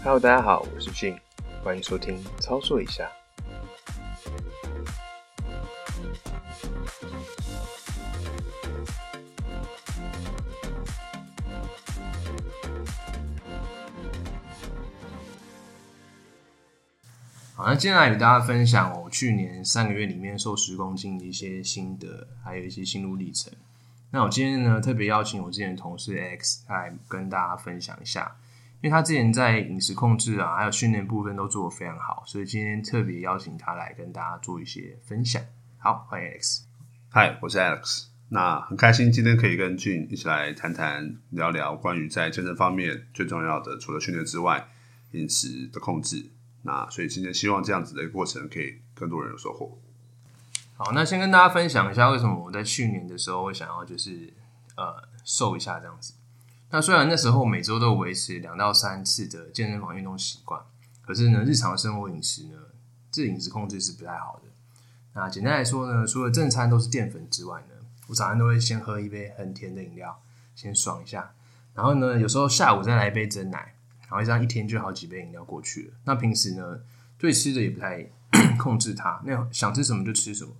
Hello，大家好，我是俊，欢迎收听操作一下。好，那接下来与大家分享我去年三个月里面瘦十公斤的一些心得，还有一些心路历程。那我今天呢，特别邀请我之前的同事 X 来跟大家分享一下，因为他之前在饮食控制啊，还有训练部分都做得非常好，所以今天特别邀请他来跟大家做一些分享。好，欢迎 X。嗨，我是 Alex。那很开心今天可以跟俊一起来谈谈、聊聊关于在健身方面最重要的，除了训练之外，饮食的控制。那所以今天希望这样子的一个过程，可以更多人有收获。好，那先跟大家分享一下为什么我在去年的时候会想要就是呃瘦一下这样子。那虽然那时候每周都维持两到三次的健身房运动习惯，可是呢，日常生活饮食呢，这饮食控制是不太好的。那简单来说呢，除了正餐都是淀粉之外呢，我早上都会先喝一杯很甜的饮料，先爽一下。然后呢，有时候下午再来一杯真奶。然后这样一天就好几杯饮料过去了。那平时呢，对吃的也不太 控制它，那想吃什么就吃什么。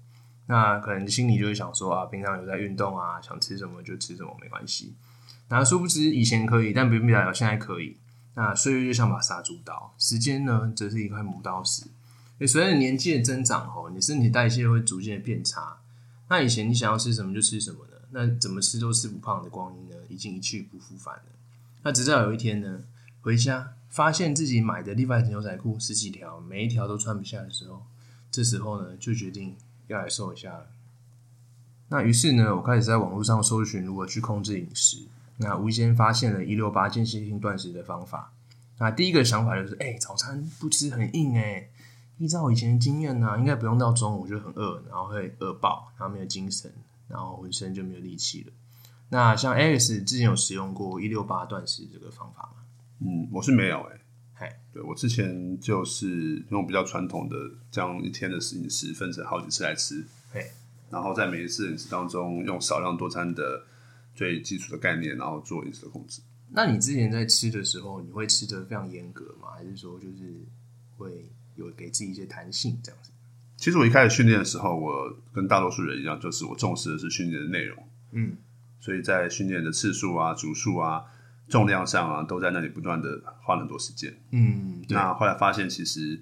那可能心里就会想说啊，平常有在运动啊，想吃什么就吃什么，没关系。那殊不知以前可以，但不代表现在可以。那岁月就像把杀猪刀，时间呢则是一块磨刀石。随着年纪的增长吼，你身体代谢会逐渐变差。那以前你想要吃什么就吃什么呢？那怎么吃都吃不胖的光阴呢，已经一去不复返了。那直到有一天呢？回家发现自己买的 Levi's 牛仔裤十几条，每一条都穿不下的时候，这时候呢就决定要来瘦一下了。那于是呢，我开始在网络上搜寻如何去控制饮食。那无意间发现了一六八间歇性断食的方法。那第一个想法就是，哎，早餐不吃很硬哎。依照我以前的经验呢，应该不用到中午就很饿，然后会饿爆，然后没有精神，然后浑身就没有力气了。那像 Alex 之前有使用过一六八断食这个方法吗？嗯，我是没有哎，嗨，对我之前就是用比较传统的，这样一天的饮食分成好几次来吃，嘿，然后在每一次饮食当中用少量多餐的最基础的概念，然后做饮食的控制。那你之前在吃的时候，你会吃的非常严格吗？还是说就是会有给自己一些弹性这样子？其实我一开始训练的时候，我跟大多数人一样，就是我重视的是训练的内容，嗯，所以在训练的次数啊、组数啊。重量上啊，都在那里不断的花很多时间。嗯，那后来发现，其实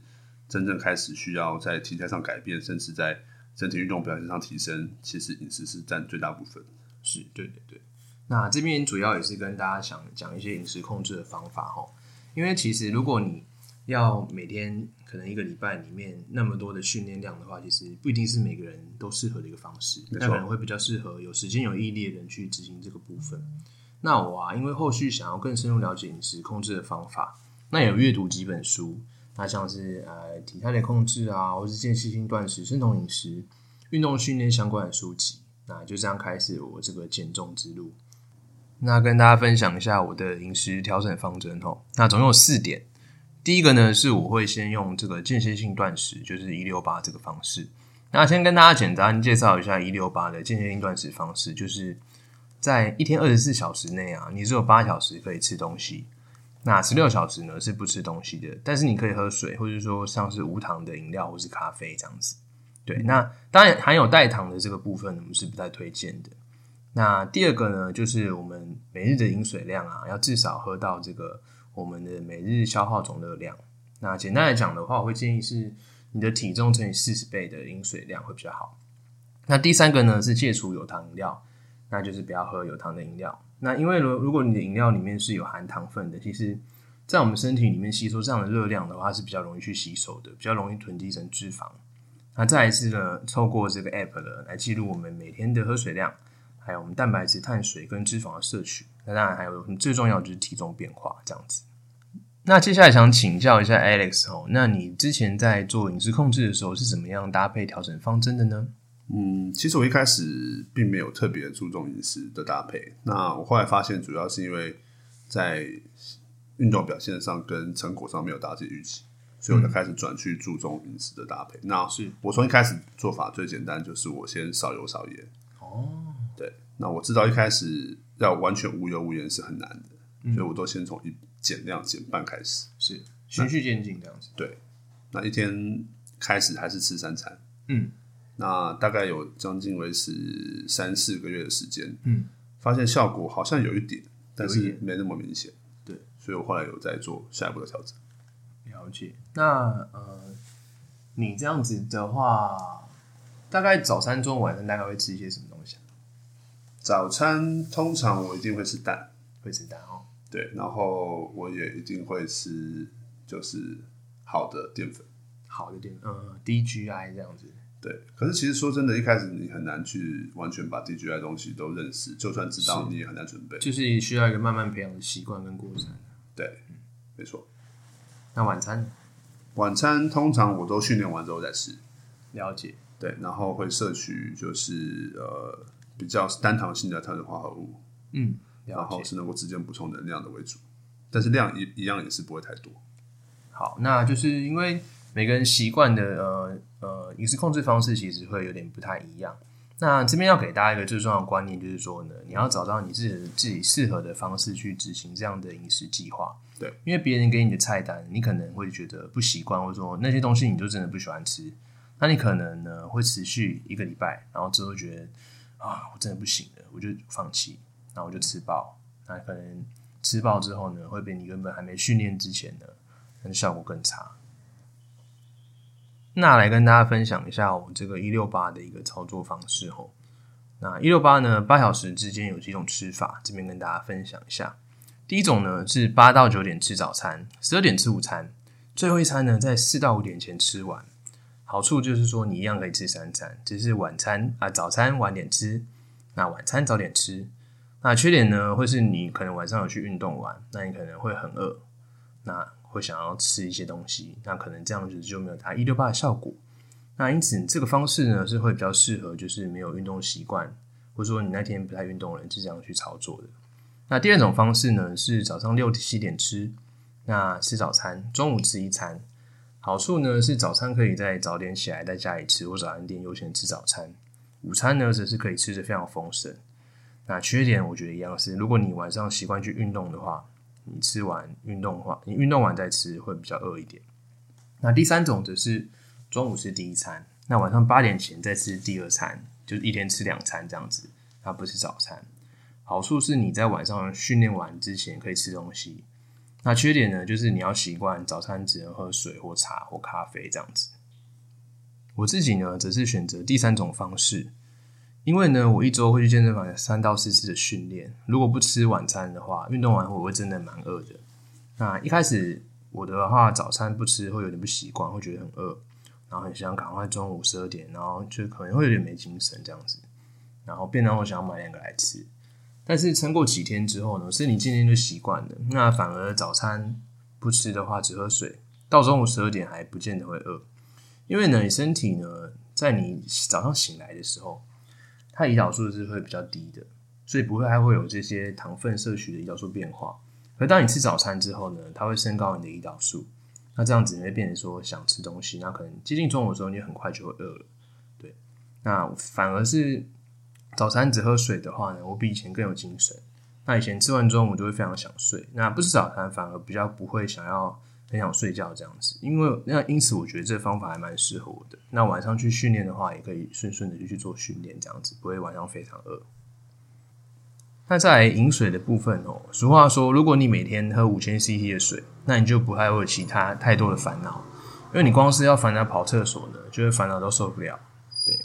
真正开始需要在体态上改变，甚至在整体运动表现上提升，其实饮食是占最大部分。是，对对对。那这边主要也是跟大家想讲一些饮食控制的方法哈。因为其实如果你要每天可能一个礼拜里面那么多的训练量的话，其实不一定是每个人都适合的一个方式。那可能会比较适合有时间有毅力的人去执行这个部分。那我啊，因为后续想要更深入了解饮食控制的方法，那有阅读几本书，那像是呃体态的控制啊，或是间歇性断食、生酮饮食、运动训练相关的书籍，那就这样开始我这个减重之路。那跟大家分享一下我的饮食调整方针哦。那总有四点，第一个呢是我会先用这个间歇性断食，就是一六八这个方式。那先跟大家简单介绍一下一六八的间歇性断食方式，就是。在一天二十四小时内啊，你只有八小时可以吃东西，那十六小时呢是不吃东西的。但是你可以喝水，或者说像是无糖的饮料或是咖啡这样子。对，那当然含有代糖的这个部分，我们是不太推荐的。那第二个呢，就是我们每日的饮水量啊，要至少喝到这个我们的每日消耗总热量。那简单来讲的话，我会建议是你的体重乘以四十倍的饮水量会比较好。那第三个呢，是戒除有糖饮料。那就是不要喝有糖的饮料。那因为如如果你的饮料里面是有含糖分的，其实，在我们身体里面吸收这样的热量的话，是比较容易去吸收的，比较容易囤积成脂肪。那再一次呢，透过这个 app 呢来记录我们每天的喝水量，还有我们蛋白质、碳水跟脂肪的摄取。那当然还有最重要就是体重变化这样子。那接下来想请教一下 Alex 哦，那你之前在做饮食控制的时候是怎么样搭配调整方针的呢？嗯，其实我一开始并没有特别注重饮食的搭配。那我后来发现，主要是因为在运动表现上跟成果上没有达到预期，所以我就开始转去注重饮食的搭配。那是。我从一开始做法最简单，就是我先少油少盐。哦，对。那我知道一开始要完全无油无盐是很难的，所以我都先从一减量减半开始，是。循序渐进这样子。对，那一天开始还是吃三餐，嗯，那大概有将近维持三四个月的时间，嗯，发现效果好像有一点，但是没那么明显，对，所以我后来有在做下一步的调整。了解。那呃，你这样子的话，大概早餐、中午、晚上大概会吃一些什么东西啊？早餐通常我一定会吃蛋，会吃蛋哦。对，然后我也一定会吃就是好的淀粉。好的淀粉，嗯，DGI 这样子。对，可是其实说真的，一开始你很难去完全把 DGI 的东西都认识，就算知道，你也很难准备。就是需要一个慢慢培养的习惯跟过程。对，没错。那晚餐晚餐通常我都训练完之后再吃，了解，对，然后会摄取就是呃比较单糖性的碳水化合物，嗯，然。后是能够直接补充能量的为主，但是量一一样也是不会太多。好，那就是因为每个人习惯的呃呃饮食控制方式其实会有点不太一样。那这边要给大家一个最重要的观念，就是说呢，你要找到你自己自己适合的方式去执行这样的饮食计划。对，因为别人给你的菜单，你可能会觉得不习惯，或者说那些东西你就真的不喜欢吃，那你可能呢会持续一个礼拜，然后之后觉得啊，我真的不行了，我就放弃，然后我就吃爆。那可能吃爆之后呢，会比你原本还没训练之前呢，可能效果更差。那来跟大家分享一下我这个一六八的一个操作方式吼。那一六八呢，八小时之间有几种吃法，这边跟大家分享一下。第一种呢是八到九点吃早餐，十二点吃午餐，最后一餐呢在四到五点前吃完。好处就是说你一样可以吃三餐，只是晚餐啊早餐晚点吃，那晚餐早点吃。那缺点呢会是你可能晚上有去运动完，那你可能会很饿，那会想要吃一些东西，那可能这样子就没有它一六八的效果。那因此这个方式呢是会比较适合就是没有运动习惯，或者说你那天不太运动的人是这样去操作的。那第二种方式呢是早上六七点吃，那吃早餐，中午吃一餐。好处呢是早餐可以在早点起来在家里吃，或早餐店优先吃早餐。午餐呢则是可以吃的非常丰盛。那缺点我觉得一样是，如果你晚上习惯去运动的话，你吃完运动的话，你运动完再吃会比较饿一点。那第三种则是中午吃第一餐，那晚上八点前再吃第二餐，就是一天吃两餐这样子，它不是早餐。好处是你在晚上训练完之前可以吃东西，那缺点呢就是你要习惯早餐只能喝水或茶或咖啡这样子。我自己呢则是选择第三种方式，因为呢我一周会去健身房三到四次的训练，如果不吃晚餐的话，运动完我会真的蛮饿的。那一开始我的话早餐不吃会有点不习惯，会觉得很饿，然后很想赶快中午十二点，然后就可能会有点没精神这样子，然后便当我想要买两个来吃。但是撑过几天之后呢，身体渐渐就习惯了。那反而早餐不吃的话，只喝水，到中午十二点还不见得会饿，因为呢，你身体呢，在你早上醒来的时候，它胰岛素是会比较低的，所以不会还会有这些糖分摄取的胰岛素变化。而当你吃早餐之后呢，它会升高你的胰岛素，那这样子你会变成说想吃东西，那可能接近中午的时候，你很快就会饿了。对，那反而是。早餐只喝水的话呢，我比以前更有精神。那以前吃完中午就会非常想睡，那不吃早餐反而比较不会想要很想睡觉这样子。因为那因此我觉得这方法还蛮适合我的。那晚上去训练的话，也可以顺顺的就去做训练这样子，不会晚上非常饿。那在饮水的部分哦，俗话说，如果你每天喝五千 c c 的水，那你就不太会有其他太多的烦恼，因为你光是要烦恼跑厕所呢，就会烦恼都受不了。对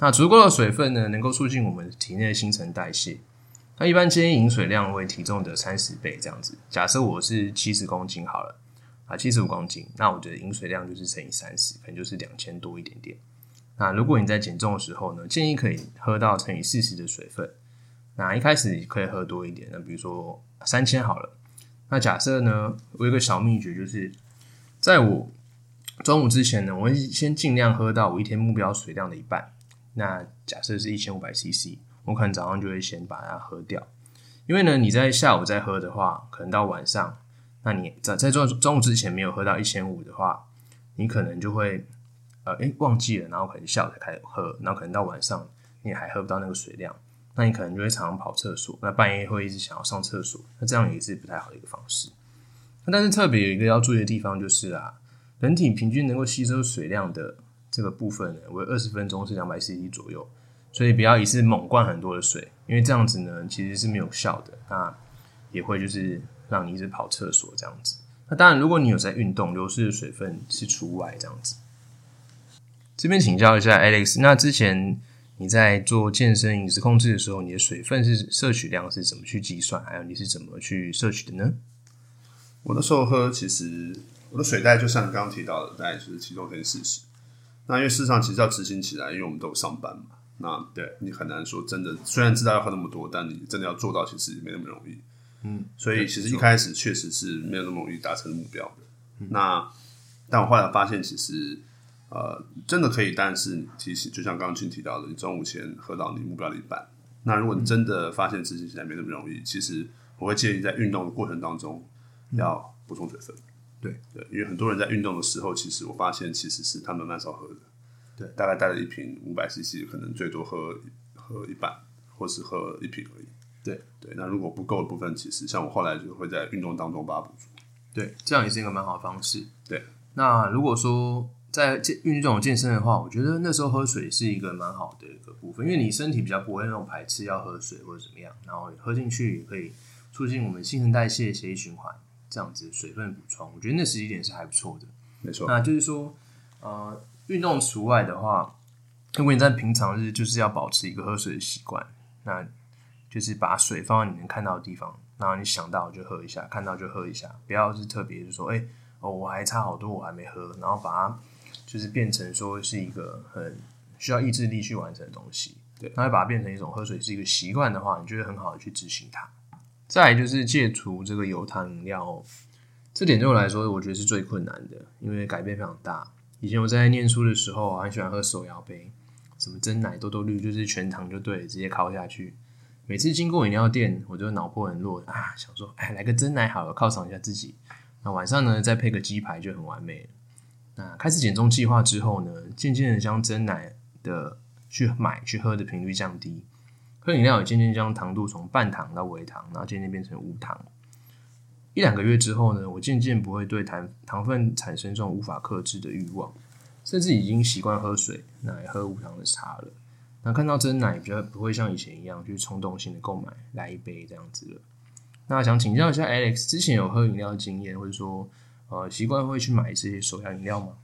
那足够的水分呢，能够促进我们体内的新陈代谢。那一般建议饮水量为体重的三十倍这样子。假设我是七十公斤好了，啊，七十五公斤，那我觉得饮水量就是乘以三十，可能就是两千多一点点。那如果你在减重的时候呢，建议可以喝到乘以四十的水分。那一开始可以喝多一点，那比如说三千好了。那假设呢，我有个小秘诀，就是在我中午之前呢，我会先尽量喝到我一天目标水量的一半。那假设是一千五百 CC，我可能早上就会先把它喝掉，因为呢，你在下午再喝的话，可能到晚上，那你在在中中午之前没有喝到一千五的话，你可能就会呃诶忘记了，然后可能下午才开始喝，然后可能到晚上你还喝不到那个水量，那你可能就会常常跑厕所，那半夜会一直想要上厕所，那这样也是不太好的一个方式。但是特别有一个要注意的地方就是啊，人体平均能够吸收水量的这个部分呢，为二十分钟是两百 CC 左右，所以不要一次猛灌很多的水，因为这样子呢其实是没有效的，那也会就是让你一直跑厕所这样子。那当然，如果你有在运动，流失的水分是除外这样子。这边请教一下 Alex，那之前你在做健身饮食控制的时候，你的水分是摄取量是怎么去计算？还有你是怎么去摄取的呢？我那时候喝，其实我的水袋就像你刚刚提到的，大概就是其中乘以四十。那因为事实上其实要执行起来，因为我们都有上班嘛，那对你很难说真的。虽然知道要喝那么多，但你真的要做到，其实也没那么容易。嗯，所以其实一开始确实是没有那么容易达成目标的。那但我后来发现，其实呃真的可以，但是提醒，就像刚刚君提到的，你中午前喝到你目标的一半。那如果你真的发现自己现在没那么容易，其实我会建议在运动的过程当中要补充水分。对对，因为很多人在运动的时候，其实我发现其实是他们蛮少喝的。对大概带了一瓶五百 CC，可能最多喝喝一半，或是喝一瓶而已。对对，那如果不够的部分，其实像我后来就会在运动当中把它补足。对，这样也是一个蛮好的方式。对，那如果说在健运动健身的话，我觉得那时候喝水是一个蛮好的一个部分，因为你身体比较不会那种排斥要喝水或者怎么样，然后喝进去也可以促进我们新陈代谢、血液循环这样子水分补充，我觉得那时机点是还不错的。没错，那就是说，呃，运动除外的话，如果你在平常日就是要保持一个喝水的习惯，那就是把水放在你能看到的地方，然后你想到就喝一下，看到就喝一下，不要是特别就说，哎、哦，我还差好多，我还没喝，然后把它就是变成说是一个很需要意志力去完成的东西。对那会把它变成一种喝水是一个习惯的话，你就会很好的去执行它。再来就是戒除这个有糖饮料哦，这点对我来说，我觉得是最困难的，因为改变非常大。以前我在念书的时候啊，很喜欢喝手摇杯，什么真奶、多多绿，就是全糖就对，直接敲下去。每次经过饮料店，我就脑波很弱啊，想说，哎，来个真奶好了，犒赏一下自己。那晚上呢，再配个鸡排就很完美了。那开始减重计划之后呢，渐渐的将真奶的去买去喝的频率降低，喝饮料也渐渐将糖度从半糖到微糖，然后渐渐变成无糖。一两个月之后呢，我渐渐不会对糖糖分产生这种无法克制的欲望，甚至已经习惯喝水，那也喝无糖的茶了。那看到真奶比较不会像以前一样去冲动性的购买来一杯这样子了。那想请教一下 Alex，之前有喝饮料的经验，或者说呃习惯会去买这些手摇饮料吗？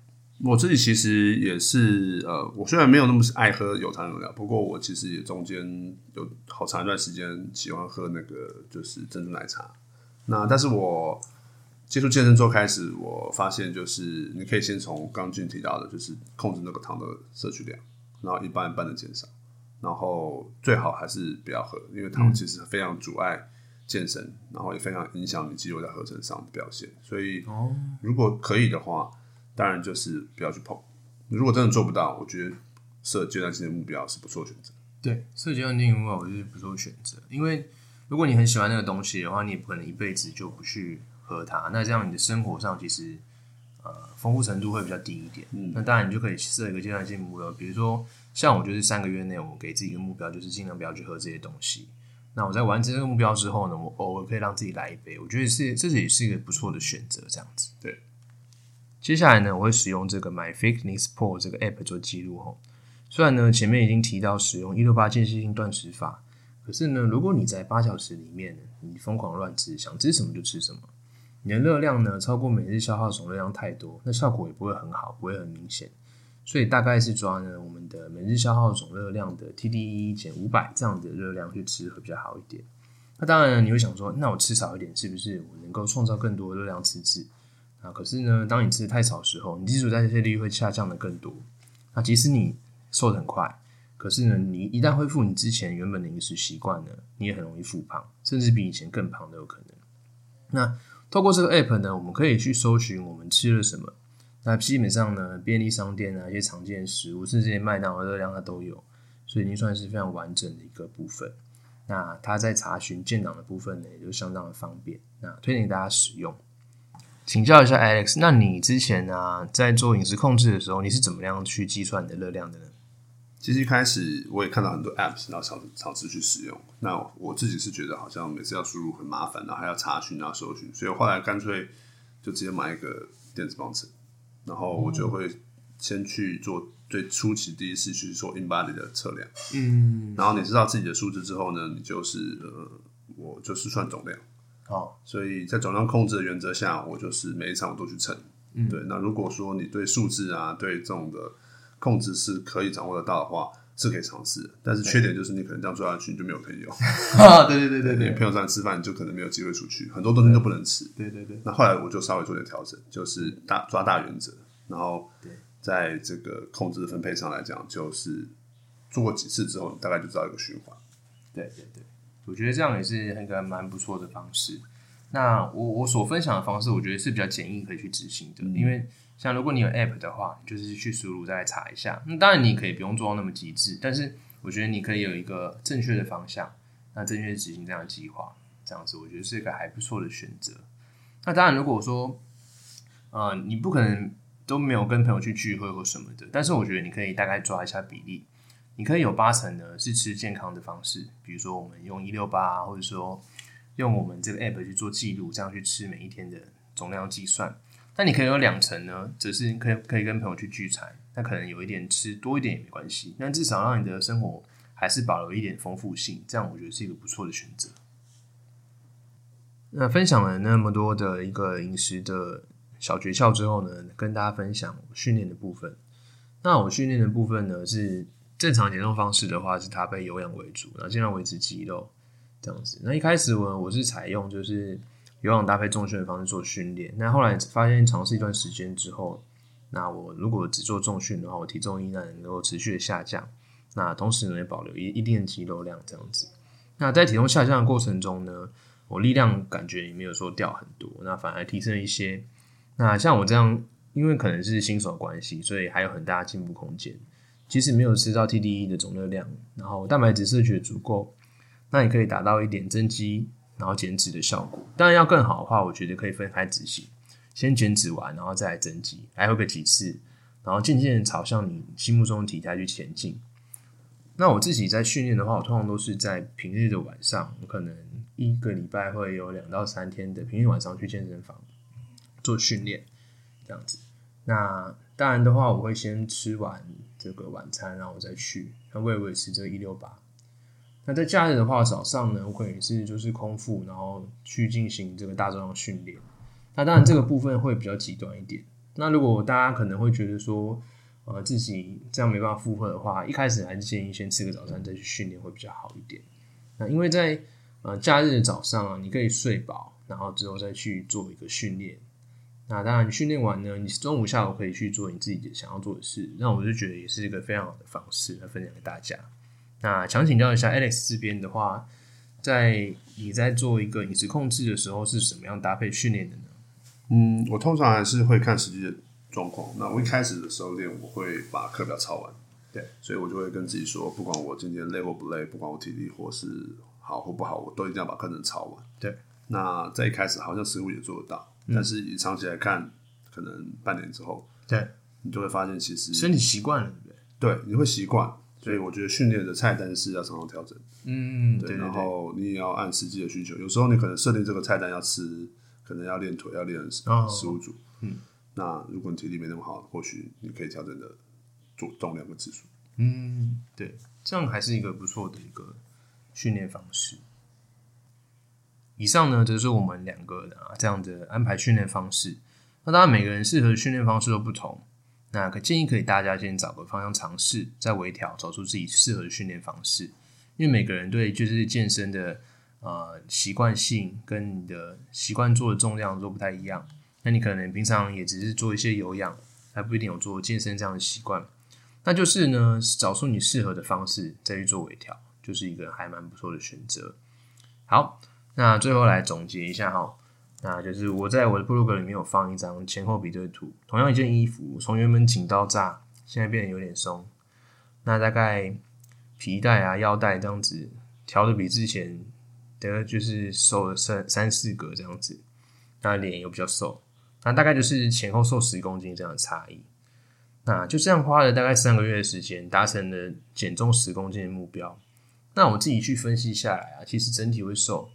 我自己其实也是，呃，我虽然没有那么爱喝有糖饮料，不过我其实也中间有好长一段时间喜欢喝那个就是珍珠奶茶。那但是我接触健身之后开始，我发现就是你可以先从刚俊提到的，就是控制那个糖的摄取量，然后一半一半的减少，然后最好还是不要喝，因为糖其实非常阻碍健身，然后也非常影响你肌肉在合成上的表现。所以哦，如果可以的话，当然就是不要去碰。如果真的做不到，我觉得设阶段性的目标是不错的选择。对，设阶段性的目标我觉得不做选择，因为如果你很喜欢那个东西的话，你也不可能一辈子就不去喝它。那这样你的生活上其实呃丰富程度会比较低一点。嗯那当然你就可以设一个阶段性目标，比如说像我就是三个月内我给自己一个目标，就是尽量不要去喝这些东西。那我在完成这个目标之后呢，我偶尔可以让自己来一杯，我觉得是这也是一个不错的选择，这样子。对。接下来呢，我会使用这个 My Fitness Pal 这个 app 做记录哦。虽然呢前面已经提到使用一六八间歇性断食法，可是呢，如果你在八小时里面你疯狂乱吃，想吃什么就吃什么，你的热量呢超过每日消耗总热量太多，那效果也不会很好，不会很明显。所以大概是抓呢我们的每日消耗总热量的 TDE 减五百这样的热量去吃会比较好一点。那当然，你会想说，那我吃少一点是不是我能够创造更多的热量赤字？啊，可是呢，当你吃的太少的时候，你基础代谢率会下降的更多。那即使你瘦得很快，可是呢，你一旦恢复你之前原本的饮食习惯呢，你也很容易复胖，甚至比以前更胖都有可能。那透过这个 app 呢，我们可以去搜寻我们吃了什么。那基本上呢，便利商店啊，一些常见食物，甚至这些麦当劳热量它都有，所以已经算是非常完整的一个部分。那它在查询建档的部分呢，也就相当的方便。那推荐大家使用。请教一下 Alex，那你之前啊在做饮食控制的时候，你是怎么样去计算你的热量的呢？其实一开始我也看到很多 apps，然后尝尝试去使用。那我自己是觉得好像每次要输入很麻烦，然后还要查询啊、搜寻，所以我后来干脆就直接买一个电子磅秤，然后我就会先去做最初期第一次去做 in body 的测量，嗯，然后你知道自己的数字之后呢，你就是呃，我就是算总量。好，所以在总量控制的原则下，我就是每一场我都去称。嗯对。那如果说你对数字啊，对这种的控制是可以掌握得到的话，是可以尝试的。但是缺点就是你可能这样做下去，你就没有朋友。对对对对对你朋友在吃饭，你就可能没有机会出去，很多东西都不能吃。对对对，那后来我就稍微做点调整，就是大抓大原则，然后在这个控制的分配上来讲，就是做过几次之后，你大概就知道一个循环。对对对，我觉得这样也是一个蛮不错的方式。那我我所分享的方式，我觉得是比较简易可以去执行的，因为像如果你有 App 的话，就是去输入再来查一下。那当然你可以不用做到那么极致，但是我觉得你可以有一个正确的方向，那正确执行这样的计划，这样子我觉得是一个还不错的选择。那当然，如果说呃你不可能都没有跟朋友去聚会或什么的，但是我觉得你可以大概抓一下比例。你可以有八成呢是吃健康的方式，比如说我们用一六八，或者说用我们这个 app 去做记录，这样去吃每一天的总量计算。那你可以有两层呢，只是可以可以跟朋友去聚餐，那可能有一点吃多一点也没关系，但至少让你的生活还是保留一点丰富性，这样我觉得是一个不错的选择。那分享了那么多的一个饮食的小诀窍之后呢，跟大家分享训练的部分。那我训练的部分呢是。正常减重方式的话是搭配有氧为主，然后尽量维持肌肉这样子。那一开始我我是采用就是有氧搭配重训的方式做训练。那后来发现尝试一段时间之后，那我如果只做重训的话，我体重依然能够持续的下降。那同时呢也保留一一定的肌肉量这样子。那在体重下降的过程中呢，我力量感觉也没有说掉很多，那反而提升一些。那像我这样，因为可能是新手关系，所以还有很大的进步空间。即使没有吃到 TDE 的总热量，然后蛋白质摄取足够，那也可以达到一点增肌然后减脂的效果。当然要更好的话，我觉得可以分开执行，先减脂完，然后再来增肌，来回个几次，然后渐渐朝向你心目中的体态去前进。那我自己在训练的话，我通常都是在平日的晚上，我可能一个礼拜会有两到三天的平日晚上去健身房做训练，这样子。那当然的话，我会先吃完这个晚餐，然后我再去，那我也维持这个一六八。那在假日的话，早上呢，我可能是就是空腹，然后去进行这个大重量训练。那当然这个部分会比较极端一点。那如果大家可能会觉得说，呃，自己这样没办法负荷的话，一开始还是建议先吃个早餐再去训练会比较好一点。那因为在呃假日的早上啊，你可以睡饱，然后之后再去做一个训练。那当然，你训练完呢，你中午、下午可以去做你自己想要做的事。那我就觉得也是一个非常好的方式来分享给大家。那想请教一下 Alex 这边的话，在你在做一个饮食控制的时候，是怎么样搭配训练的呢？嗯，我通常还是会看实际的状况。那我一开始的时候练，我会把课表抄完。对，所以我就会跟自己说，不管我今天累或不累，不管我体力或是好或不好，我都一定要把课程抄完。对，那在一开始好像似乎也做得到。但是你长期来看，可能半年之后，对你就会发现其实身体习惯了，对不对？对，你会习惯。所以我觉得训练的菜单是要常常调整。嗯，对对然，后你也要按实际的需求。有时候你可能设定这个菜单要吃，可能要练腿，要练十五组。嗯，那如果你体力没那么好，或许你可以调整的做重量跟次数。嗯，对，这样还是一个不错的一个训练方式。以上呢，就是我们两个的啊这样的安排训练方式。那当然，每个人适合的训练方式都不同。那可建议可以大家先找个方向尝试，再微调，找出自己适合的训练方式。因为每个人对就是健身的呃习惯性跟你的习惯做的重量都不太一样。那你可能平常也只是做一些有氧，还不一定有做健身这样的习惯。那就是呢，找出你适合的方式，再去做微调，就是一个还蛮不错的选择。好，那最后来总结一下哈，那就是我在我的部落格里面有放一张前后比对图，同样一件衣服，从原本紧到炸，现在变得有点松。那大概皮带啊、腰带这样子调的比之前的，就是瘦了三三四个这样子。那脸又比较瘦，那大概就是前后瘦十公斤这样的差异。那就这样花了大概三个月的时间，达成了减重十公斤的目标。那我自己去分析下来啊，其实整体会瘦，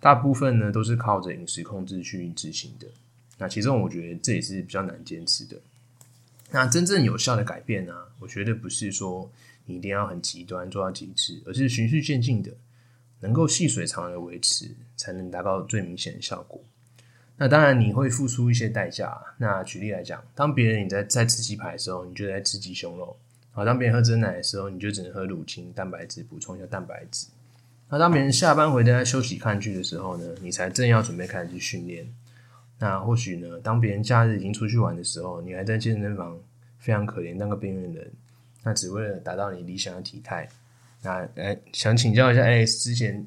大部分呢都是靠着饮食控制去执行的。那其中我觉得这也是比较难坚持的。那真正有效的改变呢，我觉得不是说你一定要很极端做到极致，而是循序渐进的，能够细水长流维持，才能达到最明显的效果。那当然你会付出一些代价。那举例来讲，当别人你在在吃鸡排的时候，你就在吃鸡胸肉；好，当别人喝真奶的时候，你就只能喝乳清蛋白质补充一下蛋白质。那当别人下班回家休息看剧的时候呢，你才正要准备开始去训练。那或许呢，当别人假日已经出去玩的时候，你还在健身房非常可怜当个边缘人，那只为了达到你理想的体态。那哎，想请教一下哎之前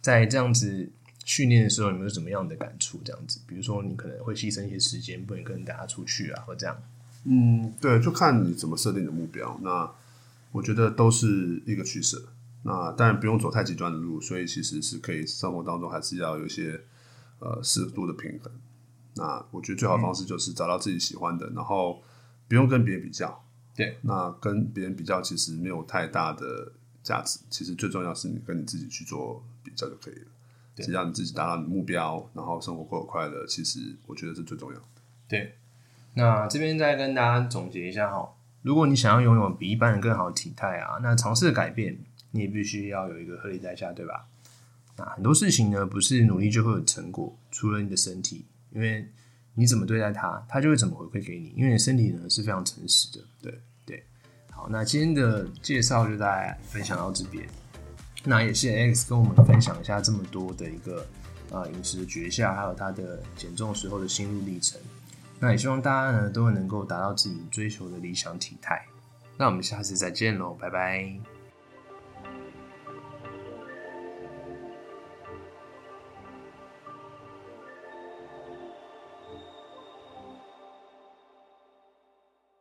在这样子。训练的时候有没有什么样的感触？这样子，比如说你可能会牺牲一些时间，不能跟大家出去啊，或这样。嗯，对，就看你怎么设定的目标。那我觉得都是一个取舍。那当然不用走太极端的路，所以其实是可以生活当中还是要有一些呃适度的平衡。那我觉得最好的方式就是找到自己喜欢的，然后不用跟别人比较。对，那跟别人比较其实没有太大的价值。其实最重要是你跟你自己去做比较就可以了。只要你自己达到你目标，然后生活过得快乐，其实我觉得是最重要的。对，那这边再跟大家总结一下哈，如果你想要拥有比一般人更好的体态啊，那尝试改变，你也必须要有一个合理代价，对吧？那很多事情呢，不是努力就会有成果，除了你的身体，因为你怎么对待它，它就会怎么回馈给你，因为你身体呢是非常诚实的。对对，好，那今天的介绍就大家分享到这边。那也谢谢 X 跟我们分享一下这么多的一个呃饮食的诀窍，还有他的减重时候的心路历程。那也希望大家呢都能够达到自己追求的理想体态。那我们下次再见喽，拜拜。